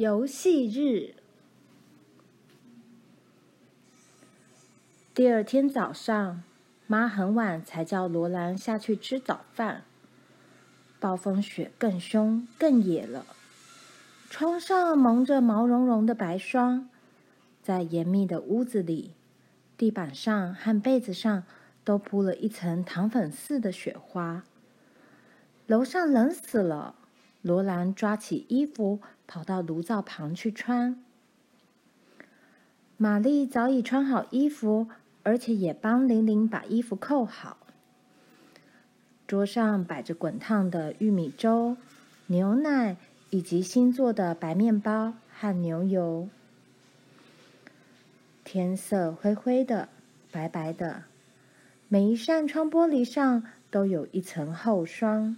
游戏日。第二天早上，妈很晚才叫罗兰下去吃早饭。暴风雪更凶、更野了，窗上蒙着毛茸茸的白霜，在严密的屋子里，地板上和被子上都铺了一层糖粉似的雪花。楼上冷死了，罗兰抓起衣服跑到炉灶旁去穿。玛丽早已穿好衣服。而且也帮玲玲把衣服扣好。桌上摆着滚烫的玉米粥、牛奶以及新做的白面包和牛油。天色灰灰的、白白的，每一扇窗玻璃上都有一层厚霜。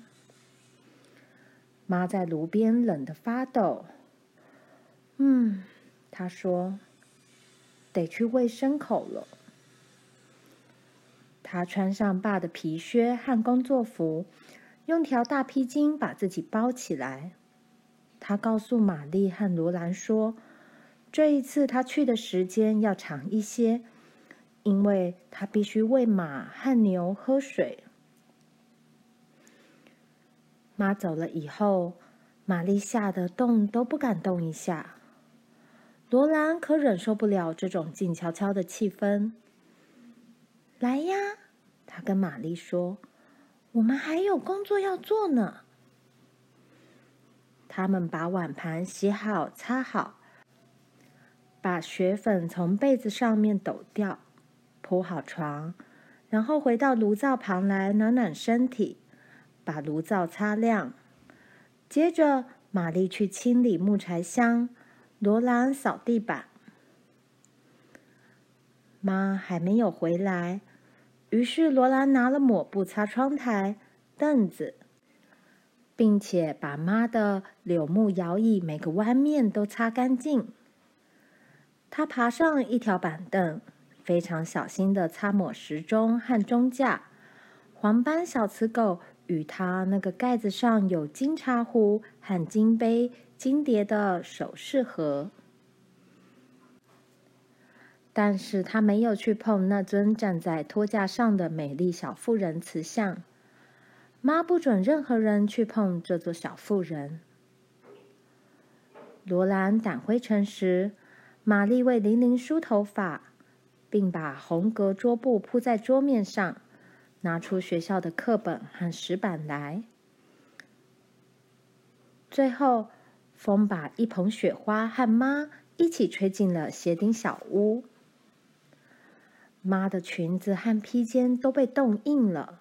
妈在炉边冷得发抖。嗯，她说：“得去喂牲口了。”他穿上爸的皮靴和工作服，用条大披巾把自己包起来。他告诉玛丽和罗兰说：“这一次他去的时间要长一些，因为他必须喂马和牛喝水。”妈走了以后，玛丽吓得动都不敢动一下。罗兰可忍受不了这种静悄悄的气氛。来呀！他跟玛丽说：“我们还有工作要做呢。”他们把碗盘洗好、擦好，把雪粉从被子上面抖掉，铺好床，然后回到炉灶旁来暖暖身体，把炉灶擦亮。接着，玛丽去清理木柴箱，罗兰扫地板。妈还没有回来。于是罗兰拿了抹布擦窗台、凳子，并且把妈的柳木摇椅每个弯面都擦干净。他爬上一条板凳，非常小心地擦抹时钟和钟架。黄斑小雌狗与他那个盖子上有金茶壶和金杯、金碟的首饰盒。但是他没有去碰那尊站在托架上的美丽小妇人瓷像。妈不准任何人去碰这座小妇人。罗兰掸灰尘时，玛丽为玲玲梳头发，并把红格桌布铺在桌面上，拿出学校的课本和石板来。最后，风把一捧雪花和妈一起吹进了鞋顶小屋。妈的裙子和披肩都被冻硬了。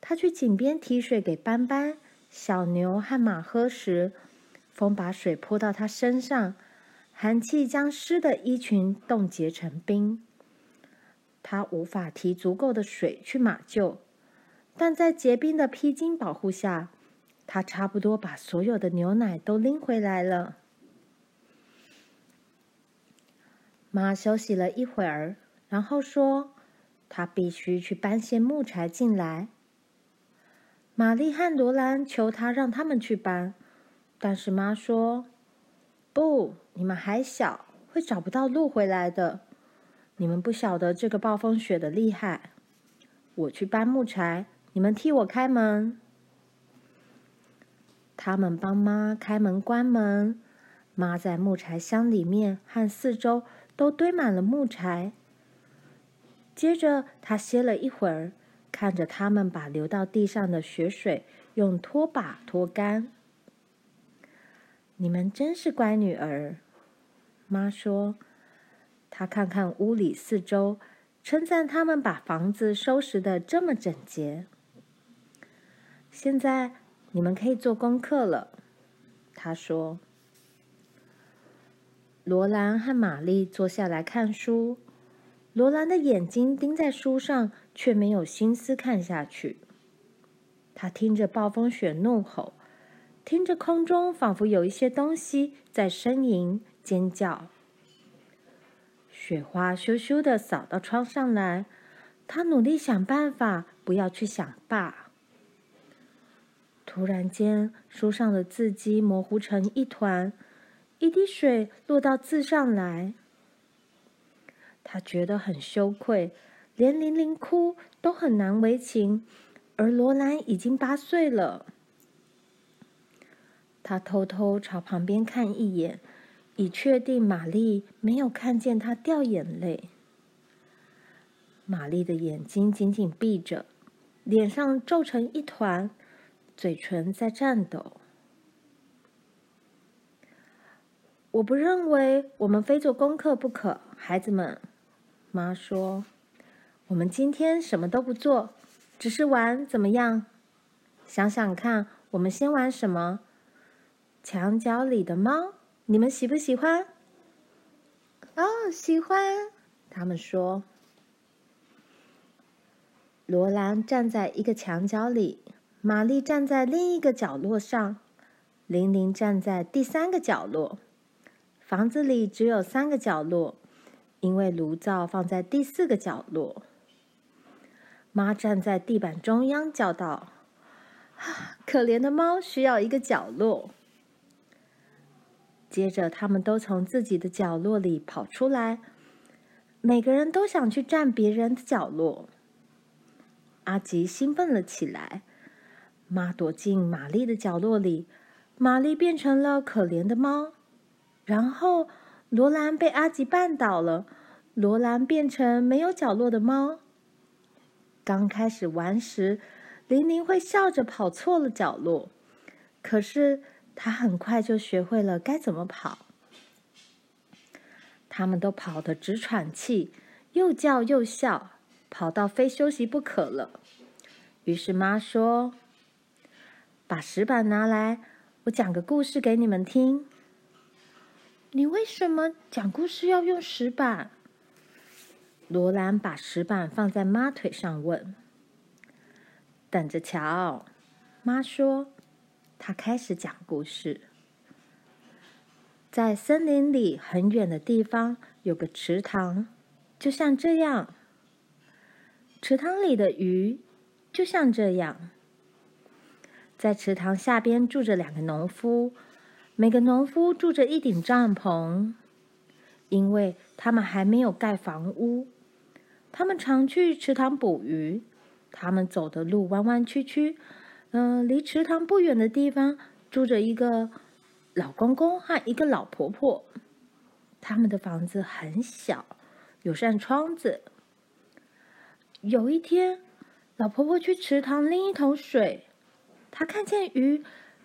她去井边提水给斑斑、小牛和马喝时，风把水泼到她身上，寒气将湿的衣裙冻结成冰。他无法提足够的水去马厩，但在结冰的披巾保护下，他差不多把所有的牛奶都拎回来了。妈休息了一会儿。然后说：“他必须去搬些木柴进来。”玛丽和罗兰求他让他们去搬，但是妈说：“不，你们还小，会找不到路回来的。你们不晓得这个暴风雪的厉害。我去搬木柴，你们替我开门。”他们帮妈开门关门。妈在木柴箱里面和四周都堆满了木柴。接着，他歇了一会儿，看着他们把流到地上的雪水用拖把拖干。你们真是乖女儿，妈说。他看看屋里四周，称赞他们把房子收拾得这么整洁。现在你们可以做功课了，他说。罗兰和玛丽坐下来看书。罗兰的眼睛盯在书上，却没有心思看下去。他听着暴风雪怒吼，听着空中仿佛有一些东西在呻吟、尖叫。雪花咻咻的扫到窗上来，他努力想办法不要去想爸。突然间，书上的字迹模糊成一团，一滴水落到字上来。他觉得很羞愧，连玲玲哭都很难为情，而罗兰已经八岁了。他偷偷朝旁边看一眼，以确定玛丽没有看见他掉眼泪。玛丽的眼睛紧紧闭着，脸上皱成一团，嘴唇在颤抖。我不认为我们非做功课不可，孩子们。妈说：“我们今天什么都不做，只是玩，怎么样？想想看，我们先玩什么？墙角里的猫，你们喜不喜欢？”“哦，喜欢。”他们说。罗兰站在一个墙角里，玛丽站在另一个角落上，玲玲站在第三个角落。房子里只有三个角落。因为炉灶放在第四个角落，妈站在地板中央叫道：“啊，可怜的猫需要一个角落。”接着，他们都从自己的角落里跑出来，每个人都想去占别人的角落。阿吉兴奋了起来，妈躲进玛丽的角落里，玛丽变成了可怜的猫，然后。罗兰被阿吉绊倒了，罗兰变成没有角落的猫。刚开始玩时，玲玲会笑着跑错了角落，可是他很快就学会了该怎么跑。他们都跑得直喘气，又叫又笑，跑到非休息不可了。于是妈说：“把石板拿来，我讲个故事给你们听。”你为什么讲故事要用石板？罗兰把石板放在妈腿上问。等着瞧，妈说。他开始讲故事。在森林里很远的地方有个池塘，就像这样。池塘里的鱼就像这样。在池塘下边住着两个农夫。每个农夫住着一顶帐篷，因为他们还没有盖房屋。他们常去池塘捕鱼。他们走的路弯弯曲曲。嗯、离池塘不远的地方住着一个老公公和一个老婆婆。他们的房子很小，有扇窗子。有一天，老婆婆去池塘拎一桶水，她看见鱼。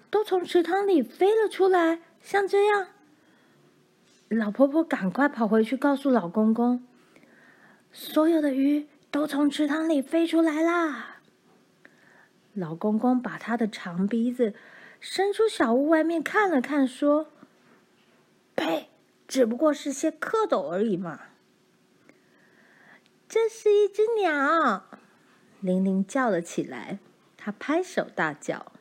都从池塘里飞了出来，像这样。老婆婆赶快跑回去告诉老公公：“所有的鱼都从池塘里飞出来啦！”老公公把他的长鼻子伸出小屋外面看了看，说：“呸，只不过是些蝌蚪而已嘛。”这是一只鸟，玲玲叫了起来，她拍手大叫。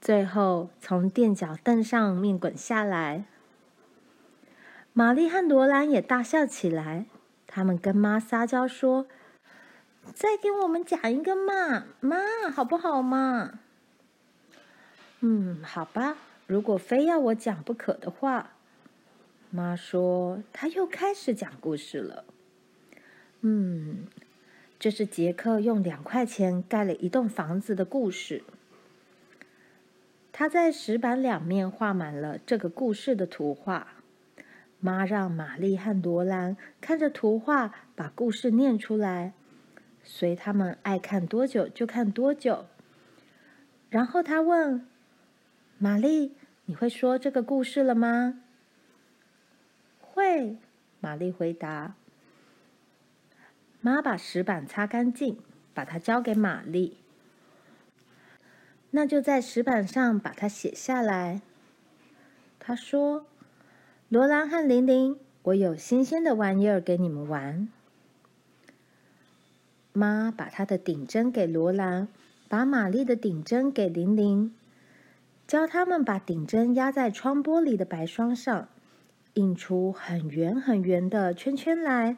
最后，从垫脚凳上面滚下来。玛丽和罗兰也大笑起来。他们跟妈撒娇说：“再给我们讲一个嘛，妈，好不好嘛？”嗯，好吧。如果非要我讲不可的话，妈说，她又开始讲故事了。嗯，这是杰克用两块钱盖了一栋房子的故事。他在石板两面画满了这个故事的图画。妈让玛丽和罗兰看着图画，把故事念出来，随他们爱看多久就看多久。然后他问玛丽：“你会说这个故事了吗？”“会。”玛丽回答。妈把石板擦干净，把它交给玛丽。那就在石板上把它写下来。他说：“罗兰和玲玲，我有新鲜的玩意儿给你们玩。”妈把她的顶针给罗兰，把玛丽的顶针给玲玲，教他们把顶针压在窗玻璃的白霜上，印出很圆很圆的圈圈来。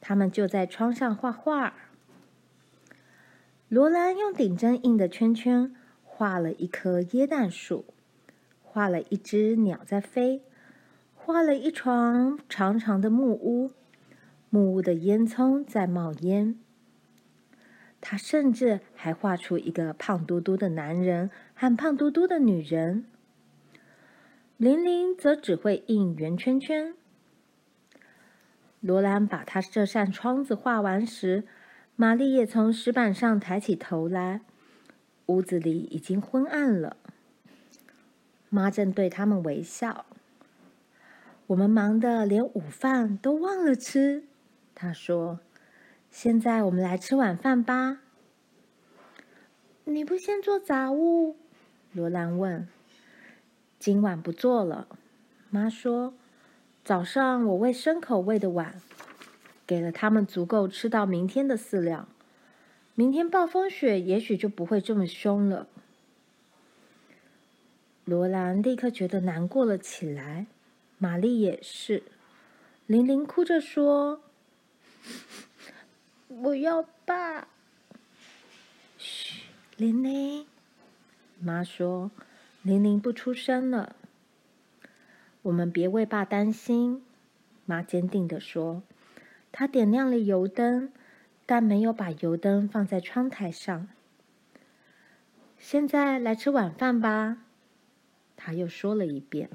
他们就在窗上画画。罗兰用顶针印的圈圈画了一棵椰蛋树，画了一只鸟在飞，画了一幢长长的木屋，木屋的烟囱在冒烟。他甚至还画出一个胖嘟嘟的男人和胖嘟嘟的女人。玲玲则只会印圆圈圈。罗兰把他这扇窗子画完时，玛丽也从石板上抬起头来。屋子里已经昏暗了。妈正对他们微笑。我们忙得连午饭都忘了吃，她说。现在我们来吃晚饭吧。你不先做杂物？罗兰问。今晚不做了，妈说。早上我喂牲口喂的晚，给了他们足够吃到明天的饲料。明天暴风雪也许就不会这么凶了。罗兰立刻觉得难过了起来，玛丽也是。玲玲哭着说。我要爸。嘘，玲玲，妈说，玲玲不出声了。我们别为爸担心，妈坚定地说。她点亮了油灯，但没有把油灯放在窗台上。现在来吃晚饭吧，她又说了一遍。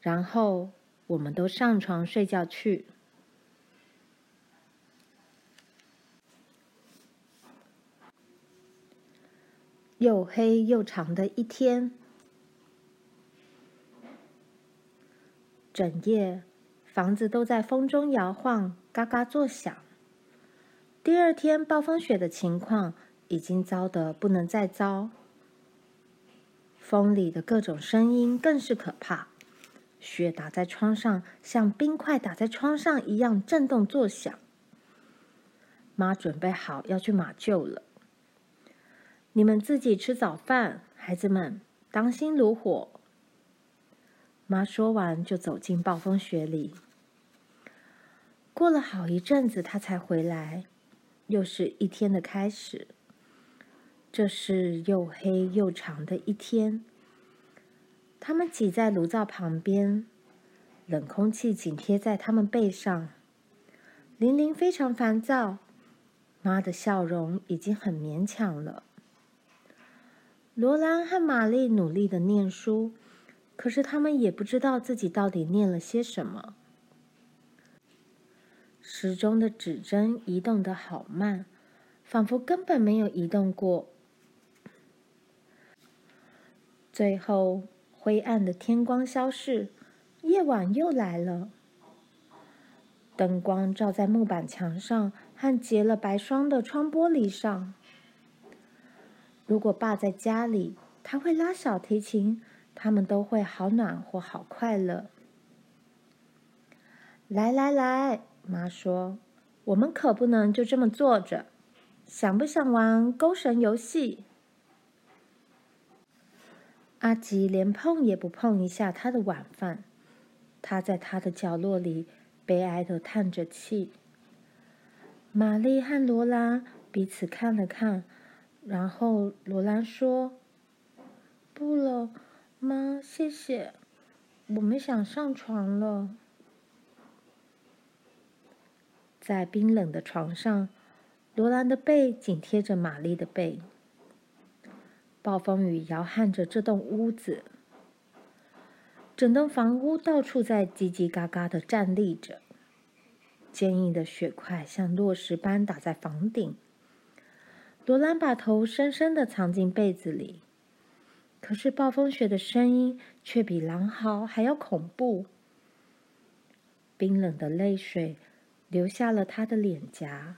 然后我们都上床睡觉去。又黑又长的一天，整夜房子都在风中摇晃，嘎嘎作响。第二天暴风雪的情况已经糟得不能再糟，风里的各种声音更是可怕。雪打在窗上，像冰块打在窗上一样震动作响。妈准备好要去马厩了。你们自己吃早饭，孩子们，当心炉火。妈说完就走进暴风雪里。过了好一阵子，她才回来，又是一天的开始。这是又黑又长的一天。他们挤在炉灶旁边，冷空气紧贴在他们背上。玲玲非常烦躁，妈的笑容已经很勉强了。罗兰和玛丽努力的念书，可是他们也不知道自己到底念了些什么。时钟的指针移动的好慢，仿佛根本没有移动过。最后，灰暗的天光消逝，夜晚又来了。灯光照在木板墙上和结了白霜的窗玻璃上。如果爸在家里，他会拉小提琴，他们都会好暖和、好快乐。来来来，妈说，我们可不能就这么坐着。想不想玩勾绳游戏？阿吉连碰也不碰一下他的晚饭，他在他的角落里悲哀地叹着气。玛丽和罗拉彼此看了看。然后罗兰说：“不了，妈，谢谢，我们想上床了。”在冰冷的床上，罗兰的背紧贴着玛丽的背。暴风雨摇撼着这栋屋子，整栋房屋到处在叽叽嘎嘎的站立着，坚硬的雪块像落石般打在房顶。罗兰把头深深的藏进被子里，可是暴风雪的声音却比狼嚎还要恐怖。冰冷的泪水流下了他的脸颊。